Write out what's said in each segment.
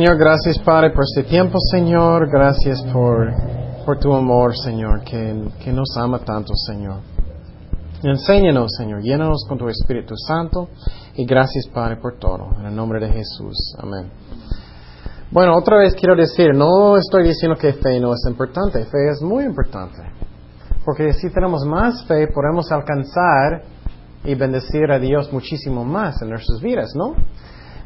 Señor, gracias Padre por este tiempo, Señor. Gracias por, por tu amor, Señor, que, que nos ama tanto, Señor. Enséñanos, Señor, llénanos con tu Espíritu Santo y gracias, Padre, por todo. En el nombre de Jesús. Amén. Bueno, otra vez quiero decir, no estoy diciendo que fe no es importante, fe es muy importante. Porque si tenemos más fe, podemos alcanzar y bendecir a Dios muchísimo más en nuestras vidas, ¿no?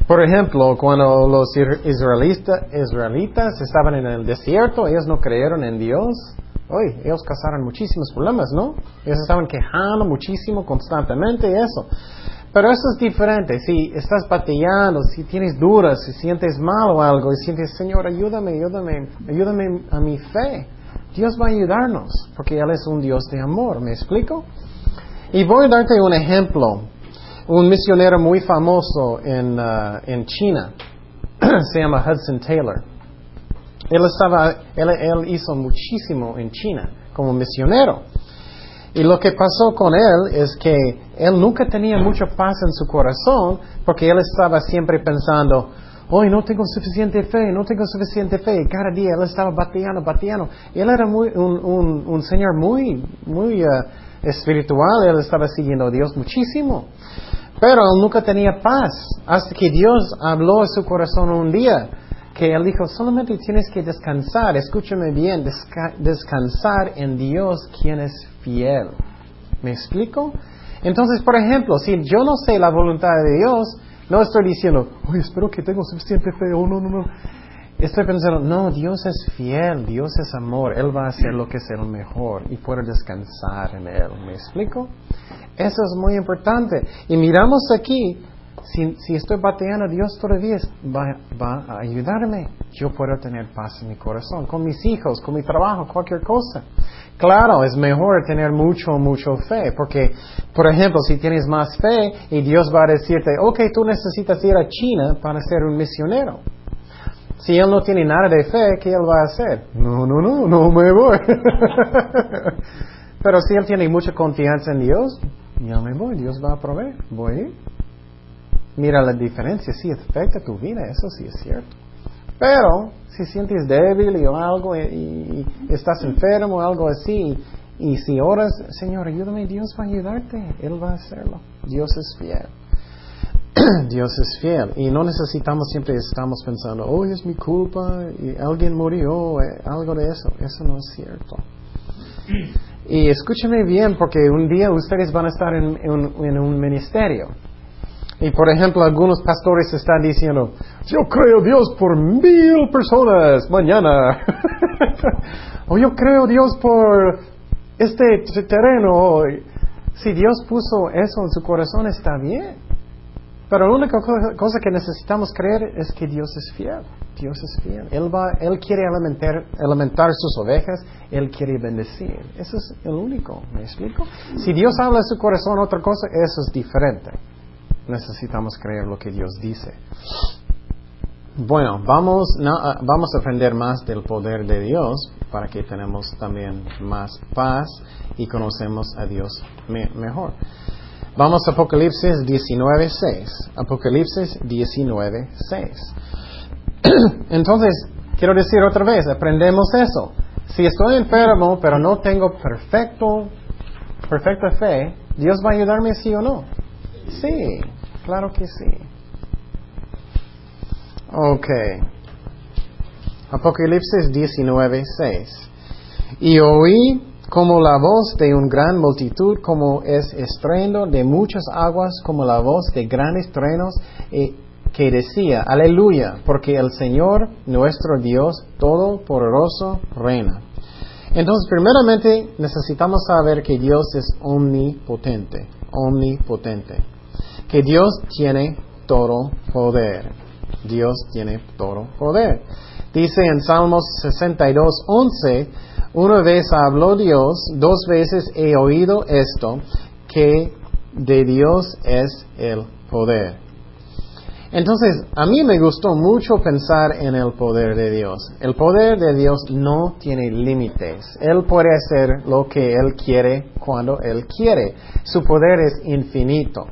Por ejemplo, cuando los israelitas, israelitas estaban en el desierto, ellos no creyeron en Dios. Hoy, ellos causaron muchísimos problemas, ¿no? Ellos estaban quejando muchísimo, constantemente, y eso. Pero eso es diferente. Si estás batallando, si tienes dudas, si sientes mal o algo, y sientes, Señor, ayúdame, ayúdame, ayúdame a mi fe. Dios va a ayudarnos, porque Él es un Dios de amor. ¿Me explico? Y voy a darte un ejemplo. Un misionero muy famoso en, uh, en China se llama Hudson Taylor. Él, estaba, él, hizo muchísimo en China como misionero. Y lo que pasó con él es que él nunca tenía mucha paz en su corazón porque él estaba siempre pensando, hoy no tengo suficiente fe, no tengo suficiente fe. Cada día él estaba bateando, bateando. Él era muy, un, un, un señor muy, muy uh, espiritual, él estaba siguiendo a Dios muchísimo. Pero él nunca tenía paz hasta que Dios habló a su corazón un día que él dijo, solamente tienes que descansar, escúchame bien, desca descansar en Dios quien es fiel. ¿Me explico? Entonces, por ejemplo, si yo no sé la voluntad de Dios, no estoy diciendo, oye, espero que tenga suficiente fe, oh, no, no, no. Estoy pensando, no, Dios es fiel, Dios es amor, Él va a hacer lo que es el mejor y puedo descansar en Él. ¿Me explico? Eso es muy importante. Y miramos aquí, si, si estoy bateando, Dios todavía va, va, a ayudarme. Yo puedo tener paz en mi corazón, con mis hijos, con mi trabajo, cualquier cosa. Claro, es mejor tener mucho, mucho fe, porque, por ejemplo, si tienes más fe y Dios va a decirte, ok, tú necesitas ir a China para ser un misionero. Si él no tiene nada de fe, ¿qué él va a hacer? No, no, no, no me voy. Pero si él tiene mucha confianza en Dios, ya me voy, Dios va a proveer, voy Mira la diferencia, sí afecta tu vida, eso sí es cierto. Pero si sientes débil o algo y, estás enfermo o algo así, y si oras, Señor, ayúdame, Dios va a ayudarte, Él va a hacerlo. Dios es fiel. Dios es fiel. Y no necesitamos siempre, estamos pensando, oh, es mi culpa, y alguien murió, eh, algo de eso. Eso no es cierto. Y escúchame bien, porque un día ustedes van a estar en, en un ministerio. Y por ejemplo, algunos pastores están diciendo, yo creo Dios por mil personas mañana. o yo creo Dios por este terreno. Si Dios puso eso en su corazón, está bien. Pero la única cosa que necesitamos creer es que Dios es fiel. Dios es fiel. Él, va, él quiere alimentar, sus ovejas, Él quiere bendecir. Eso es el único, ¿me explico? Si Dios habla en su corazón otra cosa, eso es diferente necesitamos creer lo que Dios dice. Bueno, vamos, vamos a aprender más del poder de Dios para que tenemos también más paz y conocemos a Dios mejor. Vamos a Apocalipsis 19.6. Apocalipsis 19.6. Entonces, quiero decir otra vez, aprendemos eso. Si estoy enfermo, pero no tengo perfecto, perfecta fe, ¿Dios va a ayudarme sí o no? Sí, claro que sí. Ok. Apocalipsis 19, 6. Y oí como la voz de una gran multitud, como es estruendo de muchas aguas, como la voz de grandes truenos, que decía, aleluya, porque el Señor, nuestro Dios, todopoderoso, reina. Entonces, primeramente, necesitamos saber que Dios es omnipotente, omnipotente que Dios tiene todo poder. Dios tiene todo poder. Dice en Salmos 62, 11, una vez habló Dios, dos veces he oído esto, que de Dios es el poder. Entonces, a mí me gustó mucho pensar en el poder de Dios. El poder de Dios no tiene límites. Él puede hacer lo que Él quiere cuando Él quiere. Su poder es infinito.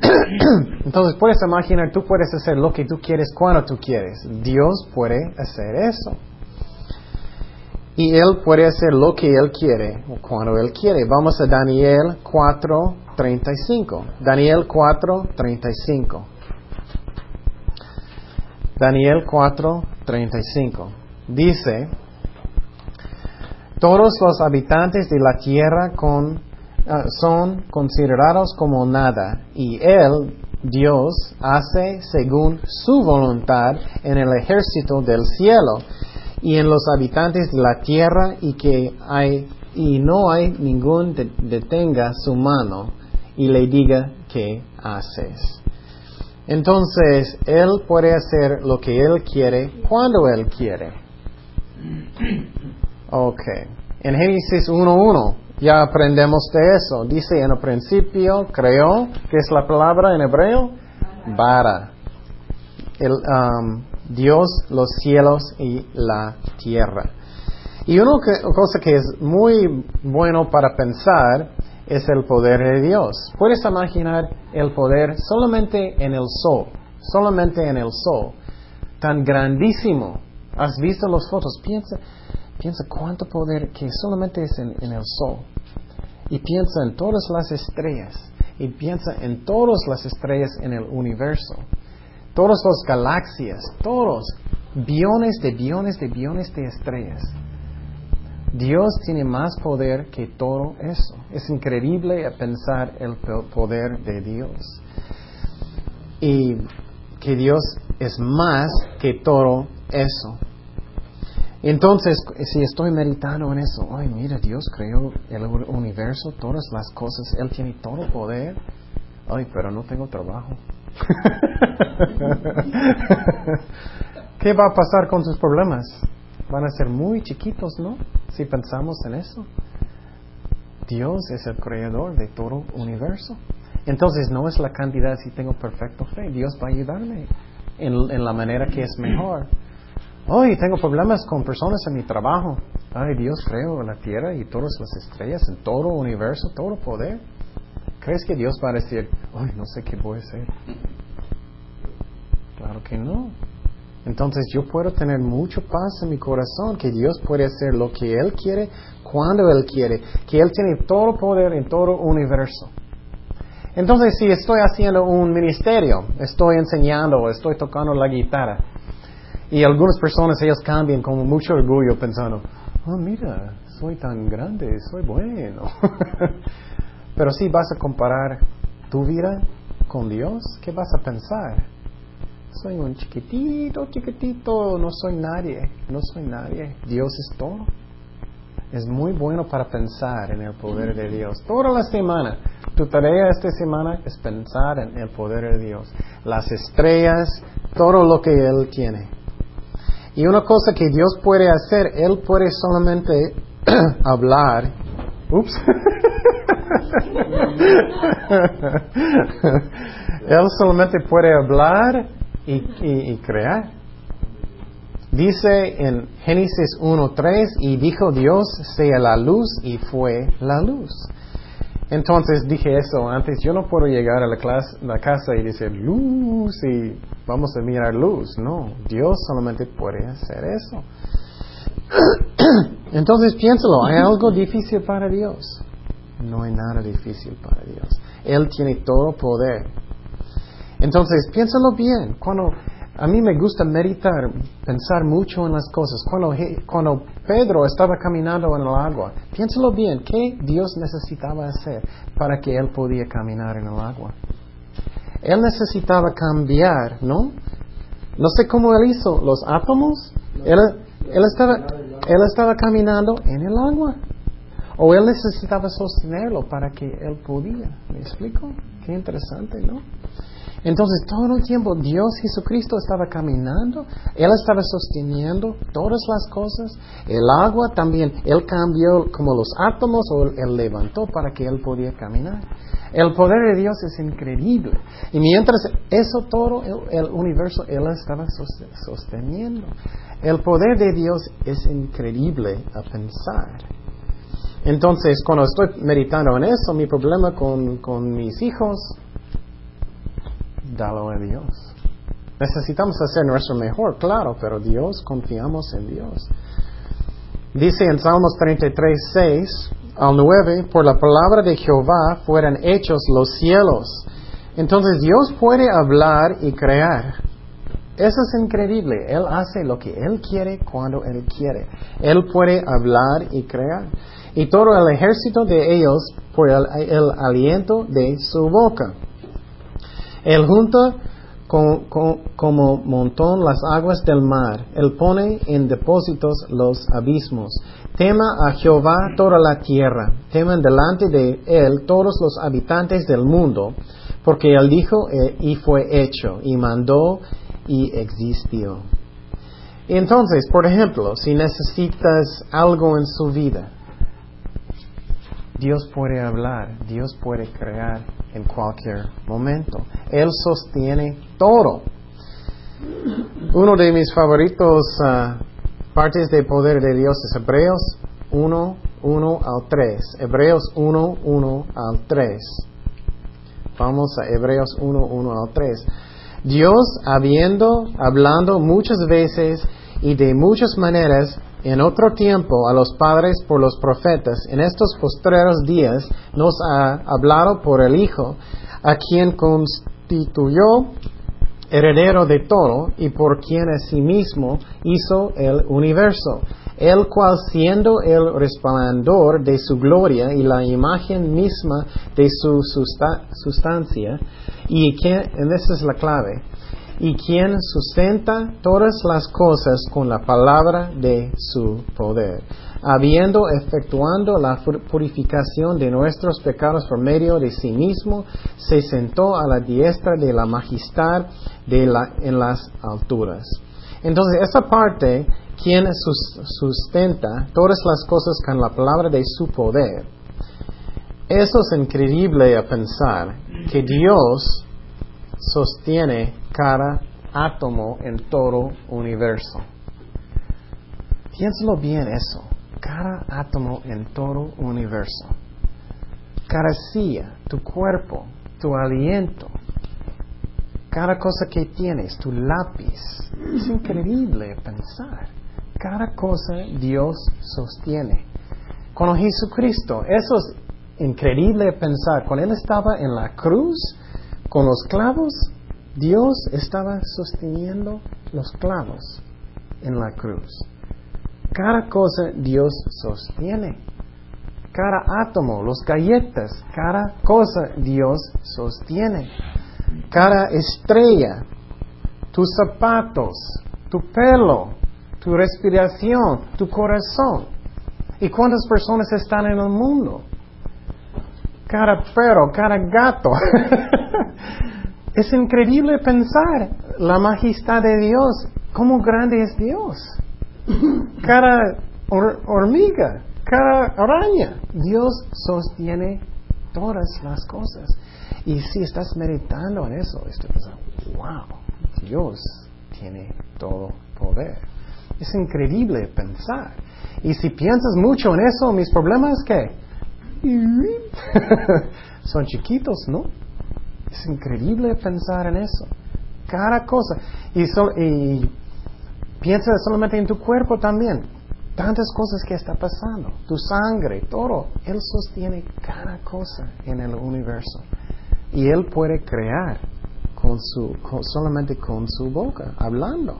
Entonces puedes imaginar, tú puedes hacer lo que tú quieres cuando tú quieres. Dios puede hacer eso. Y Él puede hacer lo que Él quiere cuando Él quiere. Vamos a Daniel 4.35. Daniel 4.35. Daniel 4.35. Dice, todos los habitantes de la tierra Ah, son considerados como nada y Él, Dios, hace según su voluntad en el ejército del cielo y en los habitantes de la tierra y que hay y no hay ningún que detenga su mano y le diga qué haces. Entonces, Él puede hacer lo que Él quiere cuando Él quiere. Ok. En Génesis 1.1 ya aprendemos de eso. Dice en el principio creó, ¿qué es la palabra en hebreo? Bara. El, um, Dios, los cielos y la tierra. Y una cosa que es muy bueno para pensar es el poder de Dios. Puedes imaginar el poder solamente en el sol, solamente en el sol, tan grandísimo. ¿Has visto las fotos? Piensa, Piensa cuánto poder que solamente es en, el sol. Y piensa en todas las estrellas. Y piensa en todas las estrellas en el universo. Todas las galaxias. Todos. Billones de billones de billones de estrellas. Dios tiene más poder que todo eso. Es increíble pensar el poder de Dios. Y que Dios es más que todo eso. Entonces, si estoy meditando en eso, ay, mira, Dios creó el universo, todas las cosas, Él tiene todo poder. Ay, pero no tengo trabajo. ¿Qué va a pasar con tus problemas? Van a ser muy chiquitos, ¿no? Si pensamos en eso. Dios es el creador de todo universo. Entonces no es la cantidad si tengo perfecto fe. Dios va a ayudarme en, la manera que es mejor. Ay, tengo problemas con personas en mi trabajo. Ay, Dios creó la tierra y todas las estrellas, en todo universo, todo poder. ¿Crees que Dios va a decir, ay, no sé qué voy a hacer? Claro que no. Entonces yo puedo tener mucho paz en mi corazón, que Dios puede hacer lo que Él quiere, cuando Él quiere, que Él tiene todo poder en todo universo. Entonces si estoy haciendo un ministerio, estoy enseñando, estoy tocando la guitarra, y algunas personas, ellas cambian con mucho orgullo pensando, oh, mira, soy tan grande, soy bueno. Pero si vas a comparar tu vida con Dios, ¿qué vas a pensar? Soy un chiquitito, chiquitito, no soy nadie, no soy nadie. Dios es todo. Es muy bueno para pensar en el poder de Dios. Toda la semana, tu tarea esta semana es pensar en el poder de Dios. Las estrellas, todo lo que Él tiene. Y una cosa que Dios puede hacer, Él puede solamente hablar. Ups. él solamente puede hablar y, crear. Dice en Génesis 1.3, y dijo Dios, sea la luz, y fue la luz. Entonces dije eso antes, yo no puedo llegar a la, la casa y decir luz y vamos a mirar luz. No, Dios solamente puede hacer eso. Entonces piénsalo, ¿hay algo difícil para Dios? No hay nada difícil para Dios. Él tiene todo poder. Entonces piénsalo bien. Cuando a mí me gusta meditar, pensar mucho en las cosas. Cuando, cuando Pedro estaba caminando en el agua, piénsalo bien, ¿qué Dios necesitaba hacer para que él podía caminar en el agua? Él necesitaba cambiar, ¿no? No sé cómo él hizo, los átomos. Él, él, estaba, él estaba caminando en el agua. O él necesitaba sostenerlo para que él podía. ¿Me explico? Qué interesante, ¿no? Entonces todo el tiempo Dios Jesucristo estaba caminando, Él estaba sosteniendo todas las cosas, el agua también, Él cambió como los átomos o Él levantó para que Él podía caminar. El poder de Dios es increíble. Y mientras eso todo, el, universo, Él estaba sosteniendo. El poder de Dios es increíble a pensar. Entonces, cuando estoy meditando en eso, mi problema con, con mis hijos, dalo a Dios. Necesitamos hacer nuestro mejor, claro, pero Dios, confiamos en Dios. Dice en Salmos 33, 6 al 9, por la palabra de Jehová fueran hechos los cielos. Entonces Dios puede hablar y crear. Eso es increíble. Él hace lo que Él quiere cuando Él quiere. Él puede hablar y crear. Y todo el ejército de ellos por el, aliento de su boca. Él junta como montón las aguas del mar. Él pone en depósitos los abismos. Tema a Jehová toda la tierra. Teman delante de él todos los habitantes del mundo. Porque él dijo eh, y fue hecho. Y mandó y existió. Entonces, por ejemplo, si necesitas algo en su vida, Dios puede hablar, Dios puede crear en cualquier momento. Él sostiene todo. Uno de mis favoritos uh, partes del poder de Dios es Hebreos 1, 1 al 3. Hebreos 1, 1 al 3. Vamos a Hebreos 1, 1 al 3. Dios, habiendo, hablando muchas veces y de muchas maneras en otro tiempo a los padres por los profetas, en estos postreros días nos ha hablado por el Hijo, a quien constituyó heredero de todo y por quien asimismo hizo el universo, el cual siendo el resplandor de su gloria y la imagen misma de su sustancia, y en esa es la clave, y quien sustenta todas las cosas con la palabra de su poder, habiendo efectuando la purificación de nuestros pecados por medio de sí mismo, se sentó a la diestra de la majestad de la, en las alturas. Entonces, esa parte, quien sustenta todas las cosas con la palabra de su poder, eso es increíble a pensar que Dios sostiene cada átomo en todo universo. Piénsalo bien eso. Cada átomo en todo universo. Cada silla, tu cuerpo, tu aliento, cada cosa que tienes, tu lápiz. Es increíble pensar. Cada cosa Dios sostiene. Con Jesucristo, eso es increíble pensar. Cuando Él estaba en la cruz, con los clavos, Dios estaba sosteniendo los clavos en la cruz. Cada cosa Dios sostiene. Cada átomo, los galletas, cada cosa Dios sostiene. Cada estrella, tus zapatos, tu pelo, tu respiración, tu corazón. ¿Y cuántas personas están en el mundo? Cada perro, cada gato. Es increíble pensar la majestad de Dios, cómo grande es Dios. Cada hormiga, cada araña, Dios sostiene todas las cosas. Y si estás meditando en eso, estás pensando, wow, Dios tiene todo poder. Es increíble pensar. Y si piensas mucho en eso, mis problemas, ¿qué? Son chiquitos, ¿no? Es increíble pensar en eso. Cada cosa. Y, y piensa solamente en tu cuerpo también. Tantas cosas que está pasando. Tu sangre, todo. Él sostiene cada cosa en el universo. Y Él puede crear con su, solamente con su boca, hablando.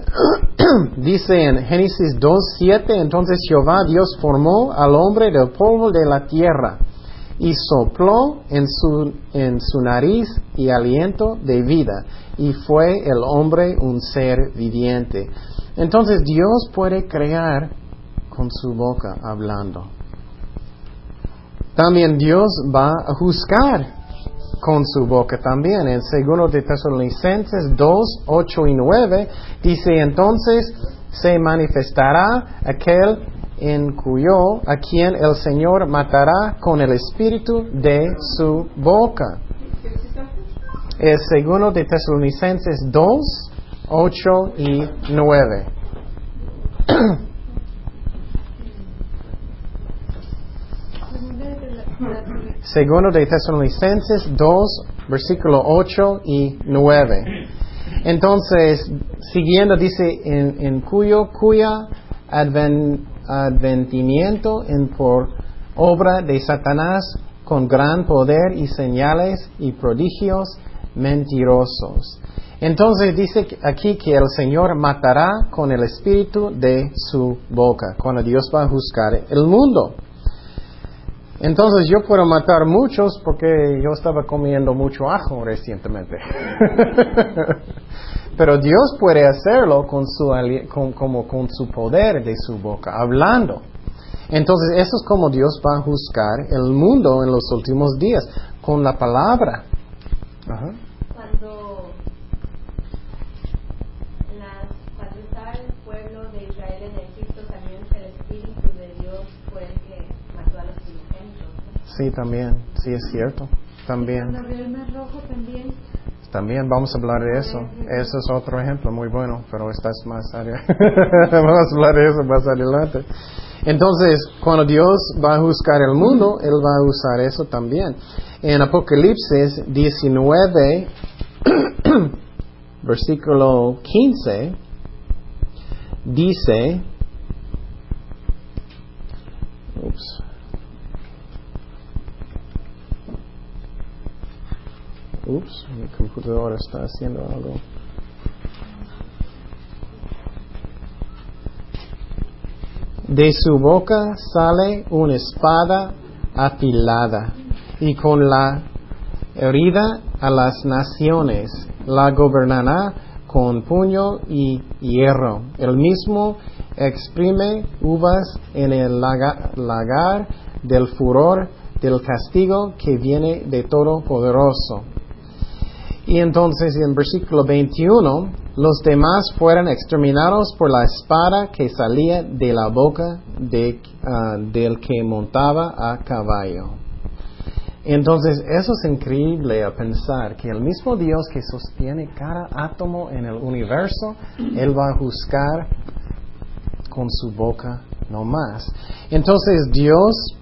Dice en Génesis 2.7, entonces Jehová Dios formó al hombre del polvo de la tierra y sopló en su, en su nariz y aliento de vida, y fue el hombre un ser viviente. Entonces Dios puede crear con su boca hablando. También Dios va a juzgar con su boca también. En segundo de Tesalonicenses 2, 8 y 9 dice entonces se manifestará aquel en cuyo a quien el Señor matará con el espíritu de su boca. Es segundo de Tesalonicenses 2, 8 y 9. Segundo de Tesalonicenses 2, versículo 8 y 9. Entonces, siguiendo, dice, en, en cuyo, cuya adven, adventimiento en por obra de Satanás con gran poder y señales y prodigios mentirosos. Entonces dice aquí que el Señor matará con el espíritu de su boca, cuando Dios va a juzgar el mundo. Entonces yo puedo matar muchos porque yo estaba comiendo mucho ajo recientemente. Pero Dios puede hacerlo con su, como con su poder de su boca, hablando. Entonces eso es como Dios va a juzgar el mundo en los últimos días, con la palabra. Ajá. Cuando, cuando estaba el pueblo de Israel en Egipto, también el Espíritu de Dios fue el que mató a los primogénitos. Sí, también, sí es cierto, también. Cuando abrió el mar rojo también. También vamos a hablar de eso. Eso es otro ejemplo muy bueno, pero estás más vamos a hablar de eso más adelante. Entonces, cuando Dios va a juzgar el mundo, Él va a usar eso también. En Apocalipsis 19, versículo 15, dice, ups, mi computadora está haciendo algo. De su boca sale una espada afilada y con la herida a las naciones la gobernará con puño y hierro. El mismo exprime uvas en el lagar del furor del castigo que viene de todo poderoso. Y entonces en versículo 21, los demás fueron exterminados por la espada que salía de la boca ah, del que montaba a caballo. Entonces eso es increíble a pensar que el mismo Dios que sostiene cada átomo en el universo, Él va a juzgar con su boca no más. Entonces Dios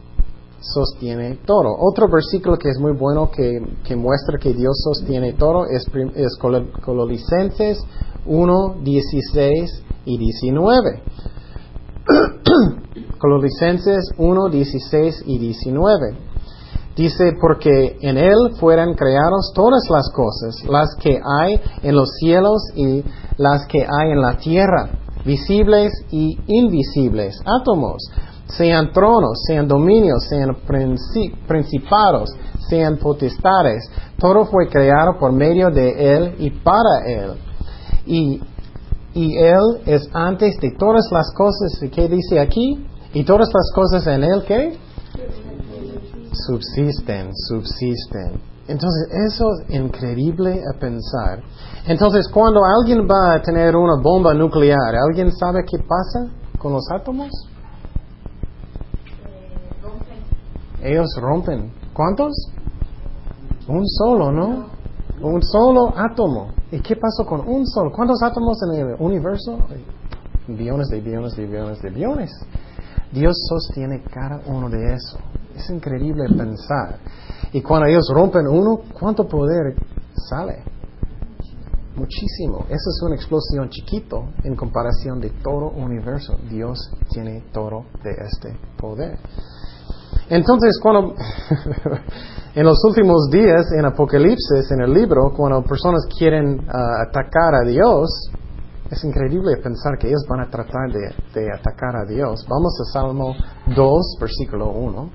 sostiene todo. Otro versículo que es muy bueno que, muestra que Dios sostiene todo es, es Colosenses 1, 16 y 19. Colosenses 1, 16 y 19. Dice, porque en Él fueran creados todas las cosas, las que hay en los cielos y las que hay en la tierra, visibles y invisibles, átomos, sean tronos, sean dominios, sean principados, sean potestades. Todo fue creado por medio de Él y para Él. Y, y Él es antes de todas las cosas, ¿qué dice aquí? Y todas las cosas en Él, ¿qué? Subsisten, subsisten. Entonces, eso es increíble a pensar. Entonces, cuando alguien va a tener una bomba nuclear, ¿alguien sabe qué pasa con los átomos? Ellos rompen. ¿Cuántos? Un solo, ¿no? Un solo átomo. ¿Y qué pasó con un solo? ¿Cuántos átomos en el universo? Billones de billones de billones de billones. Dios sostiene cada uno de eso. Es increíble pensar. Y cuando ellos rompen uno, ¿cuánto poder sale? Muchísimo. Eso es una explosión chiquito en comparación de todo universo. Dios tiene todo de este poder. Entonces, cuando en los últimos días, en Apocalipsis, en el libro, cuando personas quieren ah, atacar a Dios, es increíble pensar que ellos van a tratar de, atacar a Dios. Vamos a Salmo 2, versículo 1.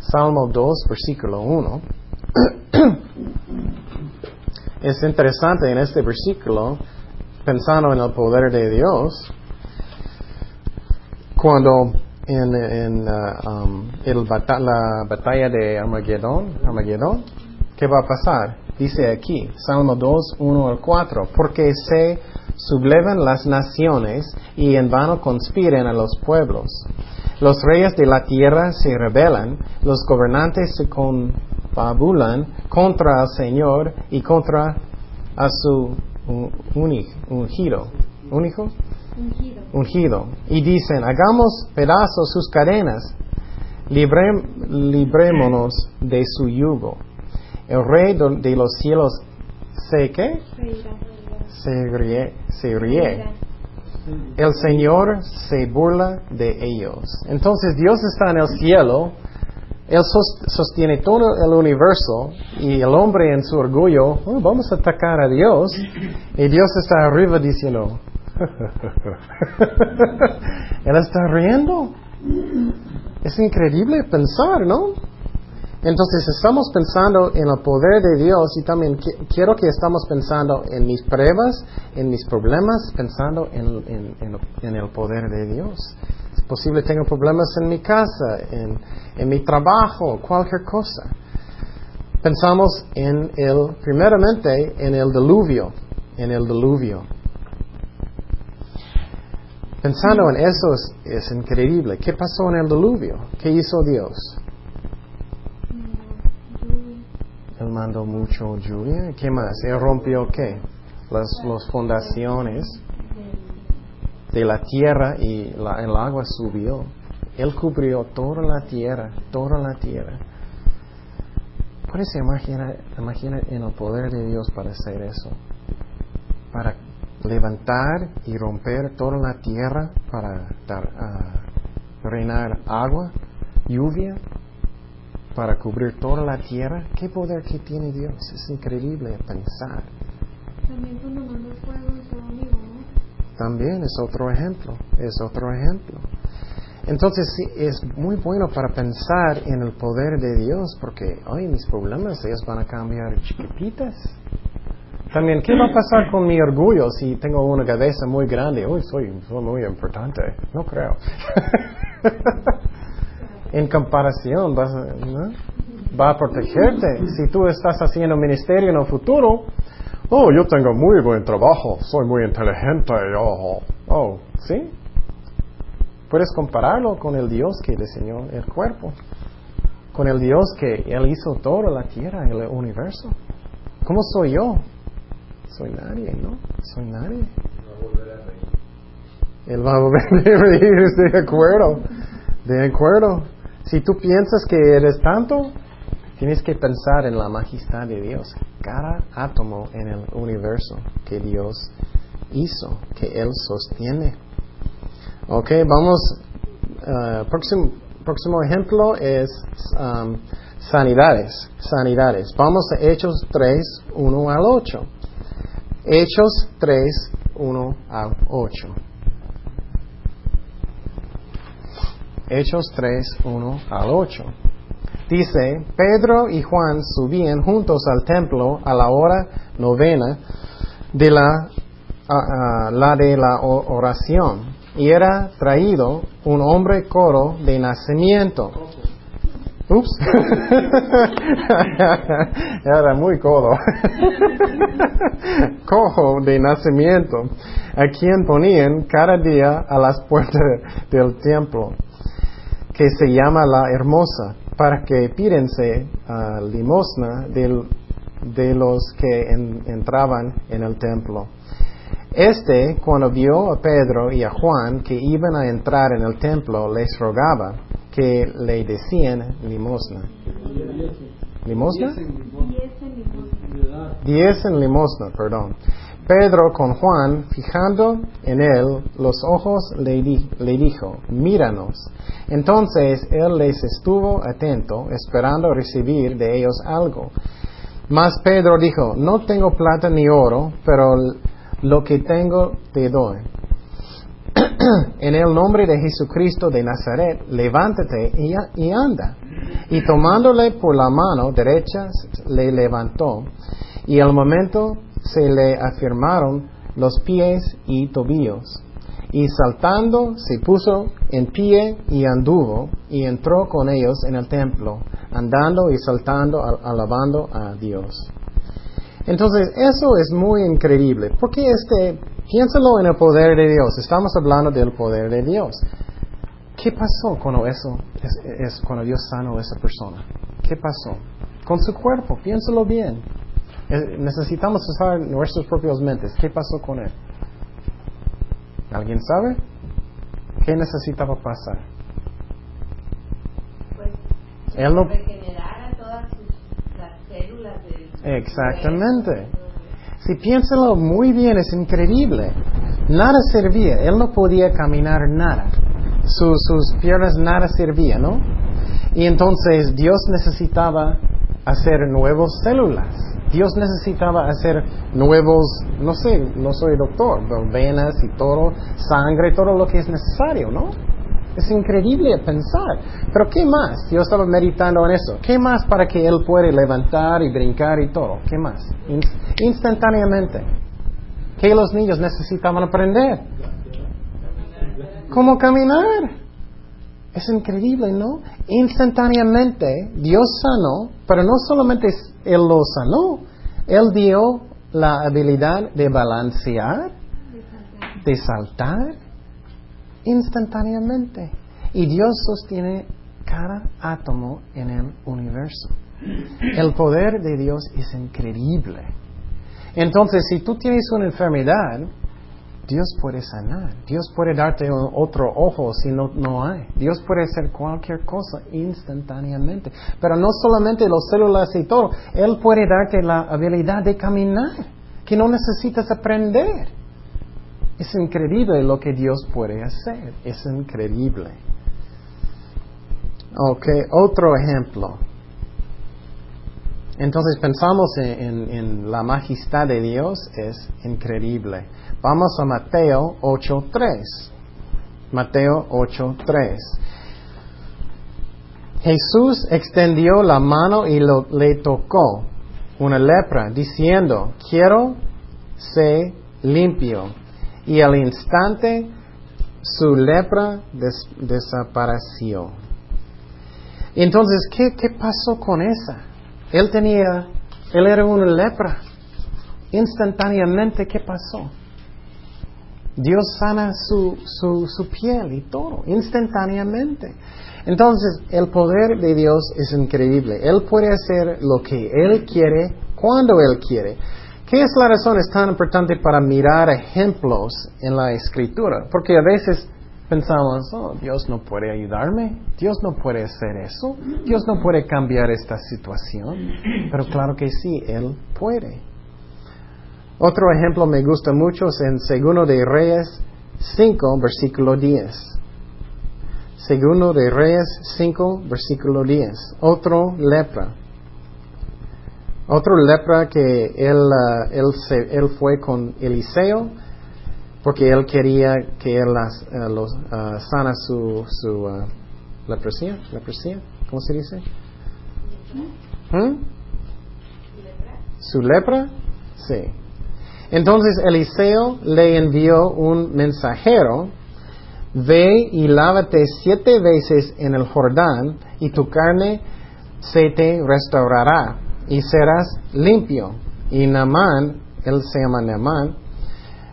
Salmo 2, versículo 1. es interesante en este versículo, pensando en el poder de Dios, cuando en, um, el la batalla de Armagedón, Armagedón, ¿qué va a pasar? Dice aquí, Salmo 2, 1 al 4, porque se sublevan las naciones y en vano conspiren a los pueblos. Los reyes de la tierra se rebelan, los gobernantes se confabulan contra el Señor y contra a su ungido. Ungido. ungido. Y dicen, hagamos pedazos sus cadenas, Libre, librémonos de su yugo. El rey de los cielos se qué? Se ríe, se ríe. El Señor se burla de ellos. Entonces Dios está en el cielo, Él sos- sostiene todo el universo y el hombre en su orgullo, "Oh, vamos a atacar a Dios. Y Dios está arriba diciendo, Él está riendo. Es increíble pensar, ¿no? Entonces estamos pensando en el poder de Dios y también qui- quiero que estamos pensando en mis pruebas, en mis problemas, pensando en, en- en- el poder de Dios. Es posible tengo problemas en mi casa, en, en mi trabajo, cualquier cosa. Pensamos en el, primeramente, en el diluvio, en el diluvio. Pensando en eso es, increíble. ¿Qué pasó en el diluvio? ¿Qué hizo Dios? Él mandó mucho lluvia. ¿Qué más? Él rompió qué? Las, las fundaciones de la tierra y la- el agua subió. Él cubrió toda la tierra, toda la tierra. Puedes imaginar, imaginar en el poder de Dios para hacer eso. Para levantar y romper toda la tierra para dar, ah, reinar agua, lluvia, para cubrir toda la tierra. ¿Qué poder que tiene Dios? Es increíble pensar. También cuando mandó fuego en su amigo, ¿no? También es otro ejemplo, es otro ejemplo. Entonces sí, es muy bueno para pensar en el poder de Dios porque, ay, mis problemas, ellos van a cambiar chiquititas. También, ¿qué va a pasar con mi orgullo si tengo una cabeza muy grande? Uy, soy, soy muy importante. No creo. en comparación, vas va a protegerte. Si tú estás haciendo ministerio en el futuro, oh, yo tengo muy buen trabajo, soy muy inteligente, oh, oh, ¿sí? Puedes compararlo con el Dios que diseñó el cuerpo, con el Dios que Él hizo toda la tierra, el universo. ¿Cómo soy yo? Soy nadie, ¿no? Soy nadie. Él va a volver a reír, de acuerdo. De acuerdo. Si tú piensas que eres tanto, tienes que pensar en la majestad de Dios. Cada átomo en el universo que Dios hizo, que Él sostiene. Ok, vamos. ah, próximo, próximo ejemplo es um, sanidades. Sanidades. Vamos a Hechos 3, 1 al 8. Hechos 3, 1 al 8. Hechos 3, 1 al 8. Dice, Pedro y Juan subían juntos al templo a la hora novena de la, a- a la de la oración y era traído un hombre coro de nacimiento. Ups. Era muy codo. Cojo de nacimiento, a quien ponían cada día a las puertas del templo, que se llama la hermosa, para que pídense ah, limosna del- de los que en- entraban en el templo. Este, cuando vio a Pedro y a Juan que iban a entrar en el templo, les rogaba que le decían limosna. ¿Limosna? Diez en limosna, perdón. Pedro con Juan, fijando en él los ojos, le, di- le dijo, míranos. Entonces él les estuvo atento, esperando recibir de ellos algo. Mas Pedro dijo, no tengo plata ni oro, pero lo que tengo te doy. en el nombre de Jesucristo de Nazaret, levántate y, y anda. Y tomándole por la mano derecha, le levantó, y al momento se le afirmaron los pies y tobillos. Y saltando se puso en pie y anduvo, y entró con ellos en el templo, andando y saltando, al- alabando a Dios. Entonces, eso es muy increíble, porque este, piénsalo en el poder de Dios, estamos hablando del poder de Dios. ¿Qué pasó cuando eso es, es cuando Dios sanó a esa persona? ¿Qué pasó? Con su cuerpo, piénsalo bien. Necesitamos usar nuestras propias mentes. ¿Qué pasó con él? ¿Alguien sabe? ¿Qué necesitaba pasar? Fue Él no... Regenerar a todas sus, las células del Exactamente. Si piénsalo muy bien, es increíble. Nada servía, él no podía caminar nada. Su- sus piernas nada servía, ¿no? Y entonces Dios necesitaba hacer nuevas células. Dios necesitaba hacer nuevos, no sé, no soy doctor, venas y todo, sangre, todo lo que es necesario, ¿no? Es increíble pensar. Pero ¿qué más? Yo estaba meditando en eso. ¿Qué más para que Él pueda levantar y brincar y todo? ¿Qué más? In- instantáneamente. ¿Qué los niños necesitaban aprender? ¿Cómo caminar? Es increíble, ¿no? Instantáneamente Dios sanó, pero no solamente Él lo sanó, Él dio la habilidad de balancear, de saltar, instantáneamente. Y Dios sostiene cada átomo en el universo. El poder de Dios es increíble. Entonces, si tú tienes una enfermedad, Dios puede sanar. Dios puede darte otro ojo si no, no hay. Dios puede hacer cualquier cosa instantáneamente. Pero no solamente las células y todo. Él puede darte la habilidad de caminar, que no necesitas aprender. Es increíble lo que Dios puede hacer. Es increíble. Ok, otro ejemplo. Entonces pensamos en, en- en la majestad de Dios, es increíble. Vamos a Mateo 8.3. Mateo 8.3. Jesús extendió la mano y lo- le tocó una lepra, diciendo, quiero ser limpio. Y al instante su lepra des- desapareció. Entonces, ¿qué, ¿qué pasó con esa? Él tenía, él era una lepra. Instantáneamente, ¿qué pasó? Dios sana su, su, piel y todo, instantáneamente. Entonces, el poder de Dios es increíble. Él puede hacer lo que Él quiere, cuando Él quiere. ¿Qué es la razón? Es tan importante para mirar ejemplos en la escritura. Porque a veces pensamos, oh, Dios no puede ayudarme, Dios no puede hacer eso, Dios no puede cambiar esta situación. Pero claro que sí, Él puede. Otro ejemplo me gusta mucho es en Segundo de Reyes 5, versículo 10. Segundo de Reyes 5, versículo 10. Otro lepra. Otro lepra que él, ah, él, se- él fue con Eliseo porque él quería que él ah, los, ah, sana su, su leprosía. ¿Leprosía? ¿Cómo se dice? ¿Mm? ¿Su lepra? Sí. Entonces Eliseo le envió un mensajero, ve y lávate siete veces en el Jordán y tu carne se te restaurará y serás limpio. Y Naamán, él se llama Naamán,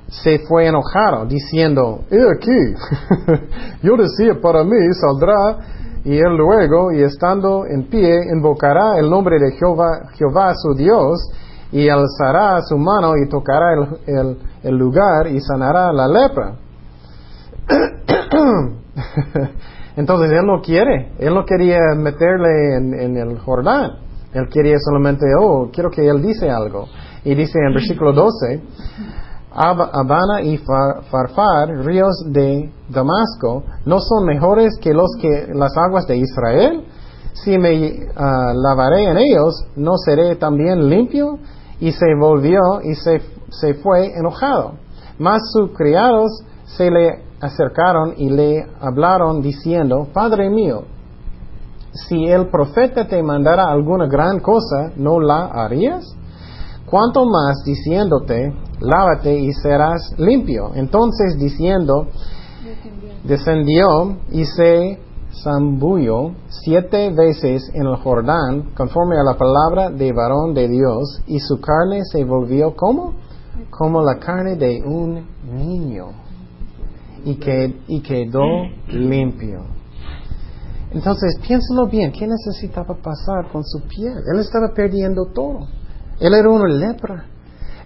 se fue enojado diciendo, he aquí, yo decía para mí saldrá y él luego y estando en pie invocará el nombre de Jehová, Jehová su Dios y alzará su mano y tocará el, el- lugar y sanará la lepra. Entonces él no quiere, él no quería meterle en, en el Jordán, él quería solamente, oh, quiero que él dice algo. Y dice en versículo 12, Ab- Habana y Far- Farfar, ríos de Damasco, no son mejores que los que las aguas de Israel. Si me ah, lavaré en ellos, no seré también limpio. Y se volvió y se, se fue enojado. Mas sus criados se le acercaron y le hablaron diciendo, Padre mío, si el profeta te mandara alguna gran cosa, ¿no la harías? Cuanto más diciéndote, lávate y serás limpio. Entonces diciendo, descendió y se zambulló siete veces en el Jordán, conforme a la palabra de varón de Dios, y su carne se volvió como, como la carne de un niño, y, y quedó limpio. Entonces, piénsalo bien, ¿qué necesitaba pasar con su piel? Él estaba perdiendo todo. Él era una lepra.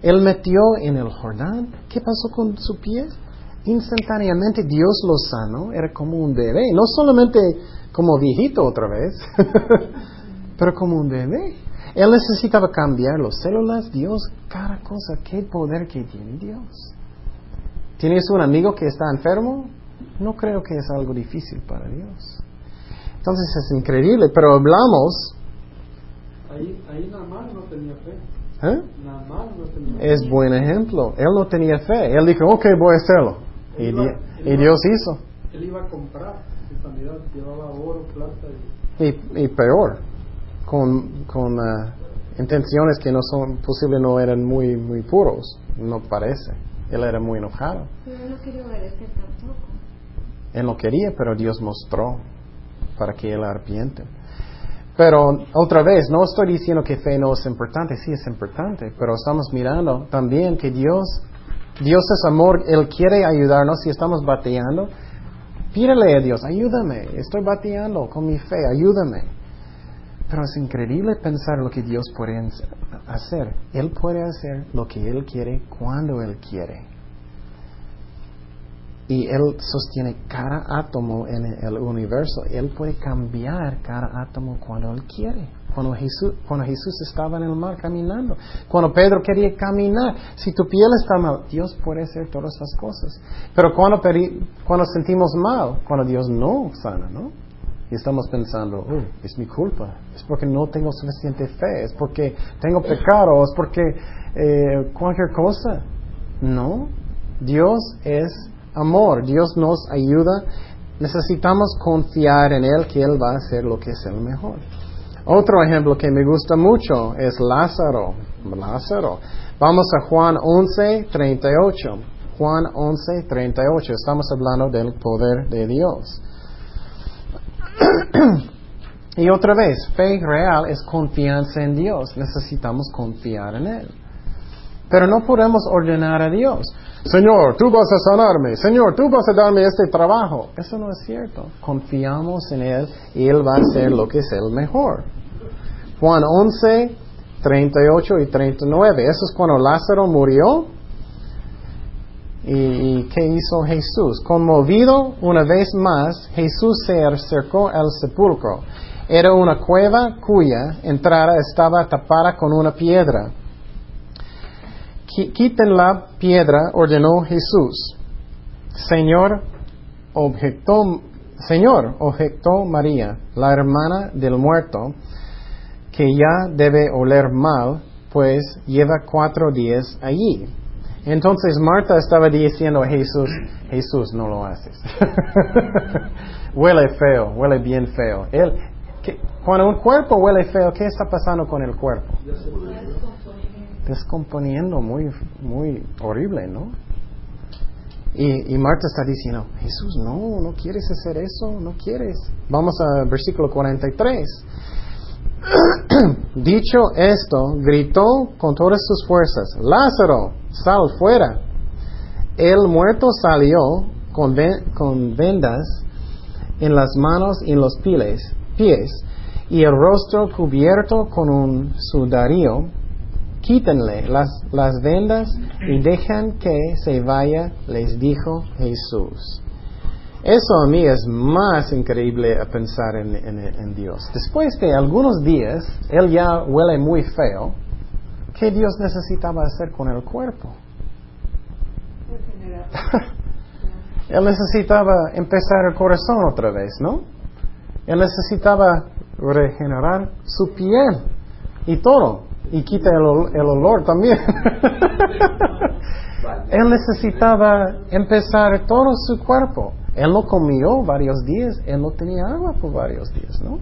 Él metió en el Jordán. ¿Qué pasó con su piel? Instantáneamente Dios lo sanó, era como un bebé, no solamente como viejito otra vez, pero como un bebé. Él necesitaba cambiar las células, Dios, cada cosa, qué poder que tiene Dios. ¿Tienes un amigo que está enfermo? No creo que es algo difícil para Dios. Entonces es increíble, pero hablamos. Ahí, ahí no tenía fe. ¿eh? Naamán no tenía fe. Es buen ejemplo. Él no tenía fe. Él dijo, ok, voy a hacerlo. Y, iba- iba- Dios hizo. Él iba a comprar su sanidad, llevaba oro, plata y Y, y peor, con, con ah, intenciones que no son posibles, no eran muy, muy puros, no parece. Él era muy enojado. Pero él no quería obedecer tampoco. Él no quería, pero Dios mostró para que él arrepiente. Pero otra vez, no estoy diciendo que fe no es importante, sí es importante, pero estamos mirando también que Dios, Dios es amor, Él quiere ayudarnos si estamos bateando. Pídele a Dios, ayúdame, estoy bateando con mi fe, ayúdame. Pero es increíble pensar lo que Dios puede hacer. Él puede hacer lo que Él quiere cuando Él quiere y Él sostiene cada átomo en el universo. Él puede cambiar cada átomo cuando Él quiere. Cuando Jesús, estaba en el mar caminando, cuando Pedro quería caminar, si tu piel está mal, Dios puede hacer todas esas cosas. Pero cuando sentimos mal, cuando Dios no sana, ¿no? Y estamos pensando, "Oh, es mi culpa, es porque no tengo suficiente fe, es porque tengo pecado, es porque eh, cualquier cosa. No, Dios es amor, Dios nos ayuda, necesitamos confiar en Él que Él va a hacer lo que es el mejor. Otro ejemplo que me gusta mucho es Lázaro. Lázaro. Vamos a Juan 11, 38. Juan 11, 38. Estamos hablando del poder de Dios. y otra vez, fe real es confianza en Dios. Necesitamos confiar en Él. Pero no podemos ordenar a Dios. Señor, tú vas a sanarme. Señor, tú vas a darme este trabajo. Eso no es cierto. Confiamos en Él y Él va a hacer lo que es el mejor. Juan 11, 38 y 39. Eso es cuando Lázaro murió. ¿Y, y qué hizo Jesús? Conmovido una vez más, Jesús se acercó al sepulcro. Era una cueva cuya entrada estaba tapada con una piedra. Qui- Quiten la piedra, ordenó Jesús. Señor, objetó, Señor, objetó María, la hermana del muerto, que ya debe oler mal, pues lleva cuatro días allí. Entonces Marta estaba diciendo a Jesús, Jesús, no lo haces. huele feo, huele bien feo. Él, ¿qué- cuando un cuerpo huele feo, ¿qué está pasando con el cuerpo? descomponiendo muy, muy horrible, ¿no? Y, y Marta está diciendo, Jesús, no, no quieres hacer eso, no quieres. Vamos al versículo 43. Dicho esto, gritó con todas sus fuerzas, Lázaro, sal fuera. El muerto salió con, ven- con vendas en las manos y los pies, pies y el rostro cubierto con un sudario quítenle las, las vendas y dejan que se vaya, les dijo Jesús. Eso a mí es más increíble a pensar en, en- en Dios. Después de algunos días, Él ya huele muy feo. ¿Qué Dios necesitaba hacer con el cuerpo? Él necesitaba empezar el corazón otra vez, ¿no? Él necesitaba regenerar su piel y todo. Y quita el olor también. Él necesitaba empezar todo su cuerpo. Él no comió varios días, él no tenía agua por varios días, ¿no?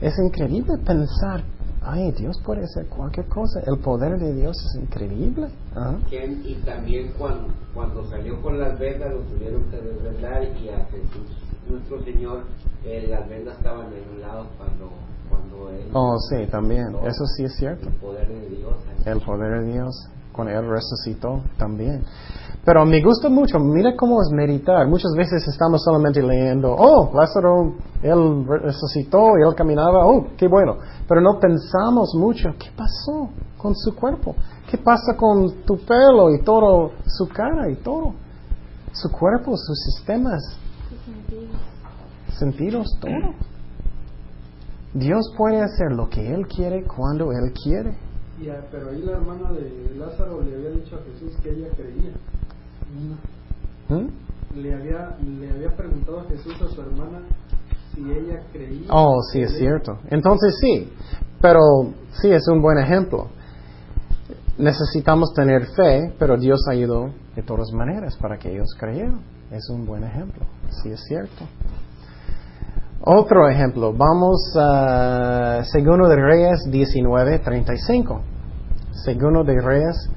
Es increíble pensar, ay, Dios puede hacer cualquier cosa. El poder de Dios es increíble. Ajá. Y también cuando, cuando salió con las vendas lo tuvieron que desvendar y a Jesús nuestro Señor eh, las vendas estaban anuladas cuando cuando él Oh, sí, también. Eso sí es cierto. el poder de Dios El poder de Dios, cuando Él resucitó también. Pero me gusta mucho, mira cómo es meditar. Muchas veces estamos solamente leyendo, oh, Lázaro, Él resucitó y Él caminaba, oh, qué bueno. Pero no pensamos mucho, ¿qué pasó con su cuerpo? ¿Qué pasa con tu pelo y todo, su cara y todo? su cuerpo, sus sistemas, sentidos, todo. Dios puede hacer lo que Él quiere cuando Él quiere. Y, ah, pero ahí la hermana de Lázaro le había dicho a Jesús que ella creía. ¿Mm? Le había, le había preguntado a Jesús a su hermana si ella creía. Oh, sí, es cierto. Entonces sí, pero sí es un buen ejemplo. Necesitamos tener fe, pero Dios ayudó de todas maneras para que ellos creyeran. Es un buen ejemplo, sí es cierto. Otro ejemplo, vamos a Segundo de Reyes 19:35. Segundo de Reyes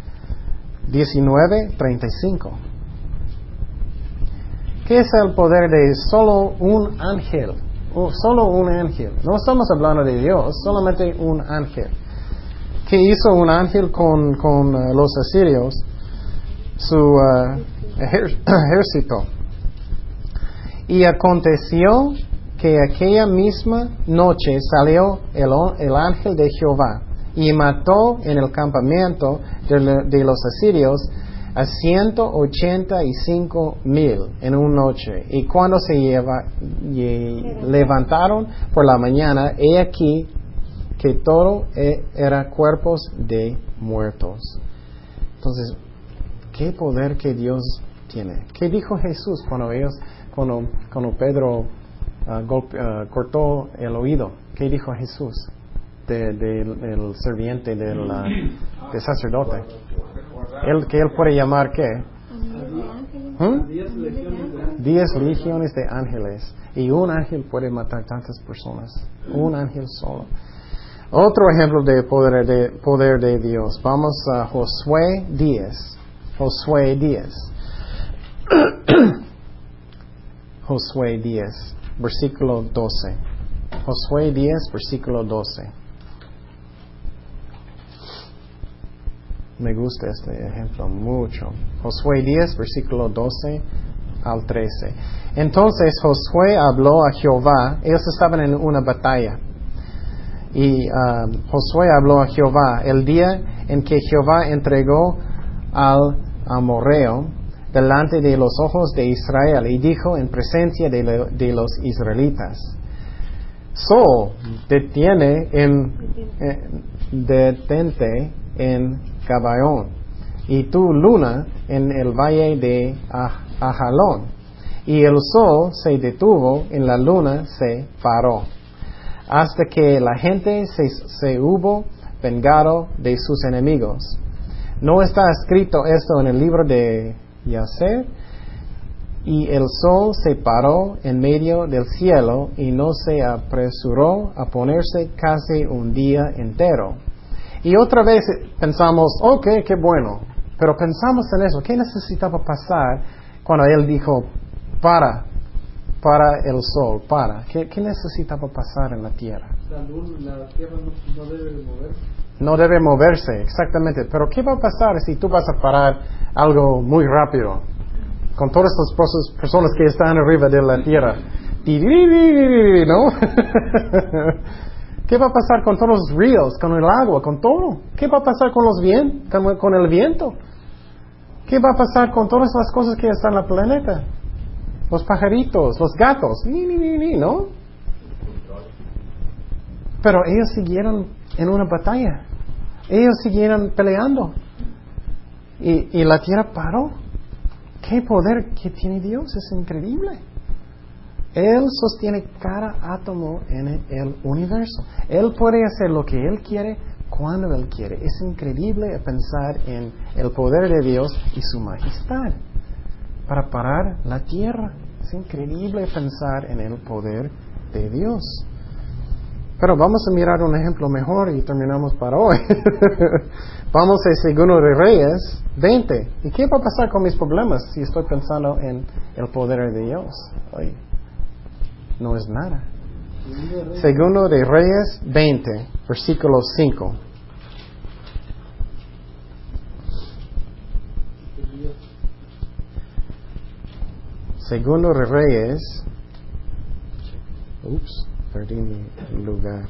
19:35. ¿Qué es el poder de solo un ángel? Solo un ángel. No estamos hablando de Dios, solamente un ángel. ¿Qué hizo un ángel con, con uh, los asirios? Su uh, ejército. Y aconteció que aquella misma noche salió el, ángel de Jehová y mató en el campamento de, lo- de los asirios a 185 mil en una noche. Y cuando se levantaron por la mañana, he aquí que todo e- era cuerpos de muertos. Entonces, qué poder que Dios tiene. ¿Qué dijo Jesús cuando ellos, cuando, cuando Pedro ah, golpe- ah, cortó el oído? ¿Qué dijo Jesús de- del el serviente del sacerdote? Él, que él puede llamar qué? De. ¿Mm? Diez legiones de ángeles. Diez legiones de ángeles. Y un ángel puede matar tantas personas. Un ángel solo. Otro ejemplo de poder de, poder de Dios. Vamos a Josué 10. Josué 10. Josué 10, versículo 12. Josué 10, versículo 12. Me gusta este ejemplo mucho. Josué 10, versículo 12 al 13. Entonces Josué habló a Jehová. Ellos estaban en una batalla. Y um, Josué habló a Jehová el día en que Jehová entregó al amorreo delante de los ojos de Israel y dijo en presencia de, lo- de los israelitas, Sol, detiene en, eh, detente en Gabaón y tu luna en el valle de Ah- Ajalón. Y el sol se detuvo y la luna se paró hasta que la gente se, se hubo vengado de sus enemigos. ¿No está escrito esto en el libro de Yacer? Y el sol se paró en medio del cielo y no se apresuró a ponerse casi un día entero. Y otra vez pensamos, ok, qué bueno, pero pensamos en eso, ¿qué necesitaba pasar cuando él dijo, para, para el sol, para? ¿Qué, qué necesitaba pasar en la tierra? La tierra no, no debe de moverse. No debe moverse, exactamente. Pero ¿qué va a pasar si tú vas a parar algo muy rápido? Con todas las personas que están arriba de la tierra. ¿No? ¿Qué va a pasar con todos los ríos, con el agua, con todo? ¿Qué va a pasar con los vien con, el viento? ¿Qué va a pasar con todas las cosas que están en el planeta? Los pajaritos, los gatos, ni, ni, ni, ni, ¿no? Pero ellos siguieron en una batalla. Ellos siguieron peleando. Y, la tierra paró. ¿Qué poder que tiene Dios? Es increíble. Él sostiene cada átomo en el universo. Él puede hacer lo que Él quiere cuando Él quiere. Es increíble pensar en el poder de Dios y su majestad para parar la tierra. Es increíble pensar en el poder de Dios. Pero vamos a mirar un ejemplo mejor y terminamos para hoy. vamos a Segundo de Reyes 20. ¿Y qué va a pasar con mis problemas si estoy pensando en el poder de Dios? Ay, no es nada. Segundo de Reyes, Segundo de Reyes 20, versículo 5. Dios. Segundo de Reyes. Ups, jardín y lugar.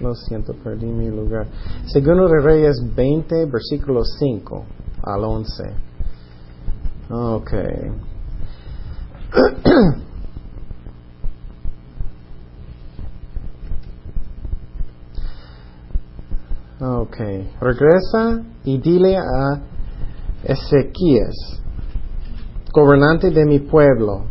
Lo siento, perdí mi lugar. Segundo de Reyes 20, versículo 5 al 11. Okay. Ok. Regresa y dile a Ezequías, gobernante de mi pueblo,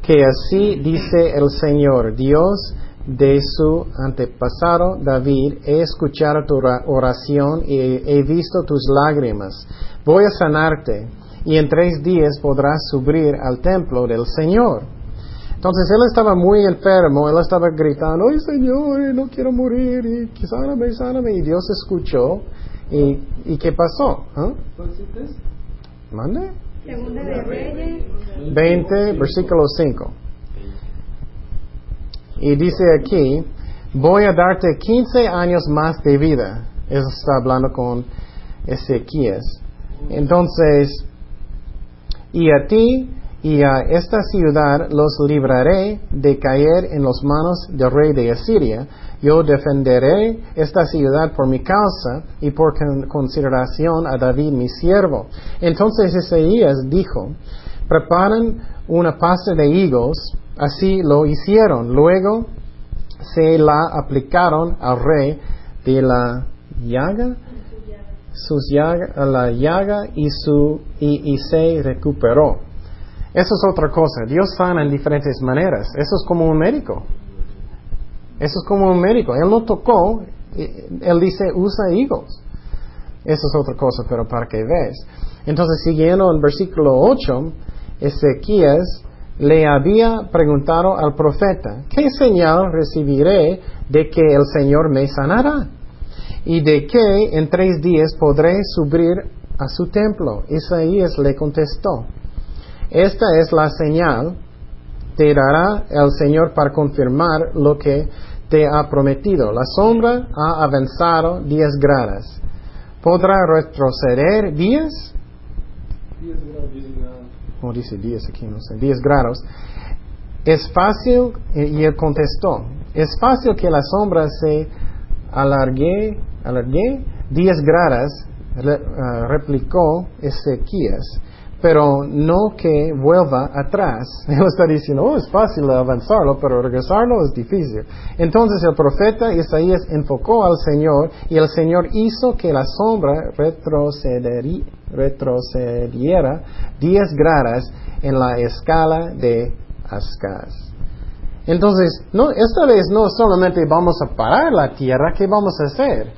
que así dice el Señor, Dios de su antepasado David, he escuchado tu oración y he visto tus lágrimas. Voy a sanarte y en tres días podrás subir al templo del Señor. Entonces él estaba muy enfermo, él estaba gritando, ¡ay Señor, no quiero morir! Y sáname, sáname. Y Dios escuchó. ¿Y, ¿y qué pasó? ¿Ah? ¿Mande? Segunda de Reyes. 20, versículo 5. Y dice aquí, voy a darte 15 años más de vida. Eso está hablando con Ezequías. Entonces, y a ti y a esta ciudad los libraré de caer en las manos del rey de Asiria. Yo defenderé esta ciudad por mi causa y por consideración a David mi siervo. Entonces Isaías dijo, preparen una pasta de higos, así lo hicieron. Luego se la aplicaron al rey de la llaga, la y, su, y se recuperó. Eso es otra cosa. Dios sana en diferentes maneras. Eso es como un médico. Eso es como un médico. Él no tocó, él dice usa higos. Eso es otra cosa, pero para que veas. Entonces, siguiendo en versículo 8, Ezequías le había preguntado al profeta, ¿qué señal recibiré de que el Señor me sanará? Y de que en tres días podré subir a su templo. Isaías le contestó, esta es la señal, te dará el Señor para confirmar lo que te ha prometido. La sombra ha avanzado 10 grados. ¿Podrá retroceder 10? 10 grados. ¿Cómo dice 10 aquí? No sé. 10 grados. Es fácil, y él contestó, es fácil que la sombra se alargue, alargue 10 grados, replicó Ezequías pero no que vuelva atrás. Él está diciendo, oh, es fácil avanzarlo, pero regresarlo es difícil. Entonces el profeta Isaías enfocó al Señor y el Señor hizo que la sombra retrocediera 10 grados en la escala de Ascaz. Entonces, no, esta vez no solamente vamos a parar la tierra, ¿qué vamos a hacer?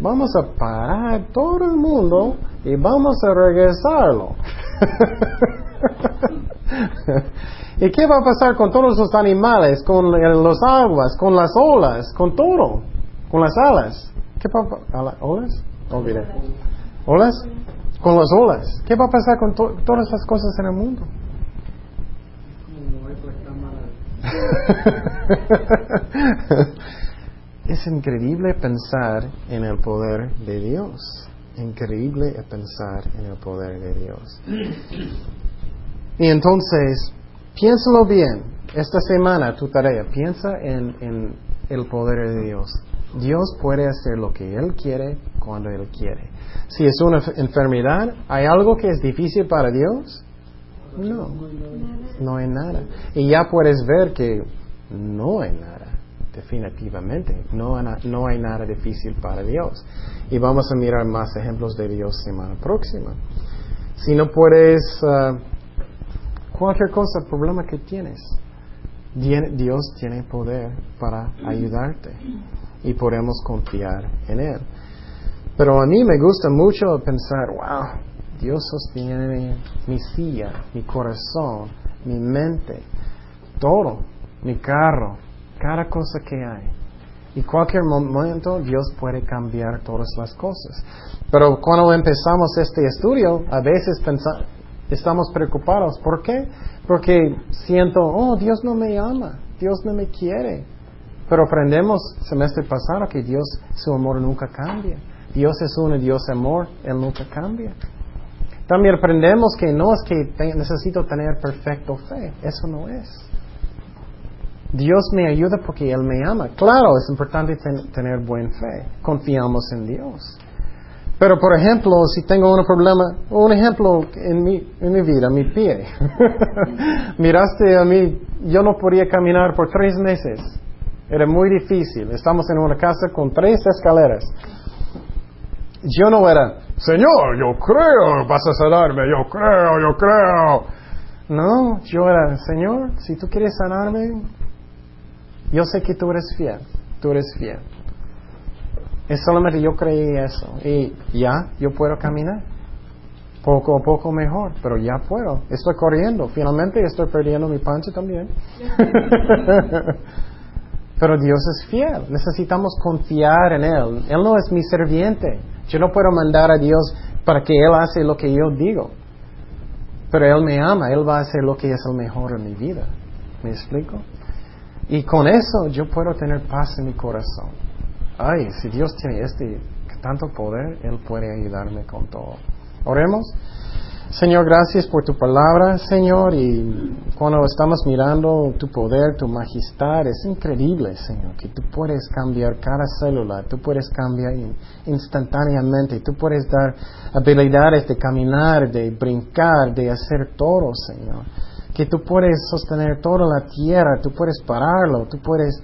Vamos a parar todo el mundo y vamos a regresarlo. ¿Y qué va a pasar con todos los animales, con los aguas, con las olas, con todo, con las alas? ¿Qué va a? ¿Olas? Olvidé. ¿Olas? Con las olas. ¿Qué va a pasar con todas las cosas en el mundo? es increíble pensar en el poder de Dios increíble pensar en el poder de Dios. Y entonces, piénsalo bien. Esta semana, tu tarea, piensa en, en el poder de Dios. Dios puede hacer lo que Él quiere cuando Él quiere. Si es una enfermedad, ¿hay algo que es difícil para Dios? No, no hay nada. Y ya puedes ver que no hay nada definitivamente. No, no hay nada difícil para Dios. Y vamos a mirar más ejemplos de Dios semana próxima. Si no puedes, uh, cualquier cosa, problema que tienes, Dios tiene poder para ayudarte y podemos confiar en Él. Pero a mí me gusta mucho pensar, wow, Dios sostiene mi silla, mi corazón, mi mente, todo, mi carro, cada cosa que hay. Y cualquier momento Dios puede cambiar todas las cosas. Pero cuando empezamos este estudio, a veces estamos preocupados. ¿Por qué? Porque siento, oh, Dios no me ama, Dios no me quiere. Pero aprendemos semestre pasado que Dios, su amor nunca cambia. Dios es uno, Dios amor, Él nunca cambia. También aprendemos que no es que necesito tener perfecto fe, eso no es. Dios me ayuda porque Él me ama. Claro, es importante ten- tener buen fe. Confiamos en Dios. Pero, por ejemplo, si tengo un problema, un ejemplo en mi, en mi vida, mi pie. Miraste a mí, yo no podía caminar por tres meses. Era muy difícil. Estamos en una casa con tres escaleras. Yo no era, Señor, yo creo, vas a sanarme, yo creo, yo creo. No, yo era, Señor, si tú quieres sanarme, yo sé que tú eres fiel, tú eres fiel. Es solamente yo creí eso. Y ya, yo puedo caminar. Poco a poco mejor, pero ya puedo. Estoy corriendo. Finalmente estoy perdiendo mi pancha también. pero Dios es fiel. Necesitamos confiar en Él. Él no es mi serviente. Yo no puedo mandar a Dios para que Él hace lo que yo digo. Pero Él me ama. Él va a hacer lo que es el mejor en mi vida. ¿Me explico? Y con eso yo puedo tener paz en mi corazón. Ay, si Dios tiene este tanto poder, Él puede ayudarme con todo. Oremos. Señor, gracias por tu palabra, Señor, y cuando estamos mirando tu poder, tu majestad, es increíble, Señor, que tú puedes cambiar cada célula, tú puedes cambiar in- instantáneamente, tú puedes dar habilidades de caminar, de brincar, de hacer todo, Señor. Que tú puedes sostener toda la tierra, tú puedes pararlo, tú puedes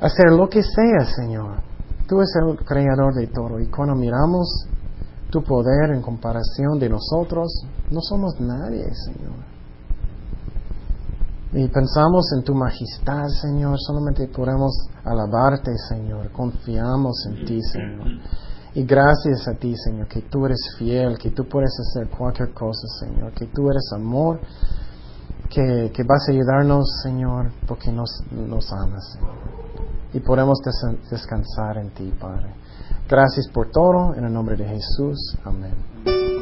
hacer lo que sea, Señor. Tú eres el creador de todo. Y cuando miramos tu poder en comparación de nosotros, no somos nadie, Señor. Y pensamos en tu majestad, Señor, solamente podemos alabarte, Señor. Confiamos en ti, Señor. Y gracias a ti, Señor, que tú eres fiel, que tú puedes hacer cualquier cosa, Señor, que tú eres amor, que, que vas a ayudarnos, Señor, porque nos, nos amas, Señor. Y podemos des- descansar en ti, Padre. Gracias por todo, en el nombre de Jesús. Amén.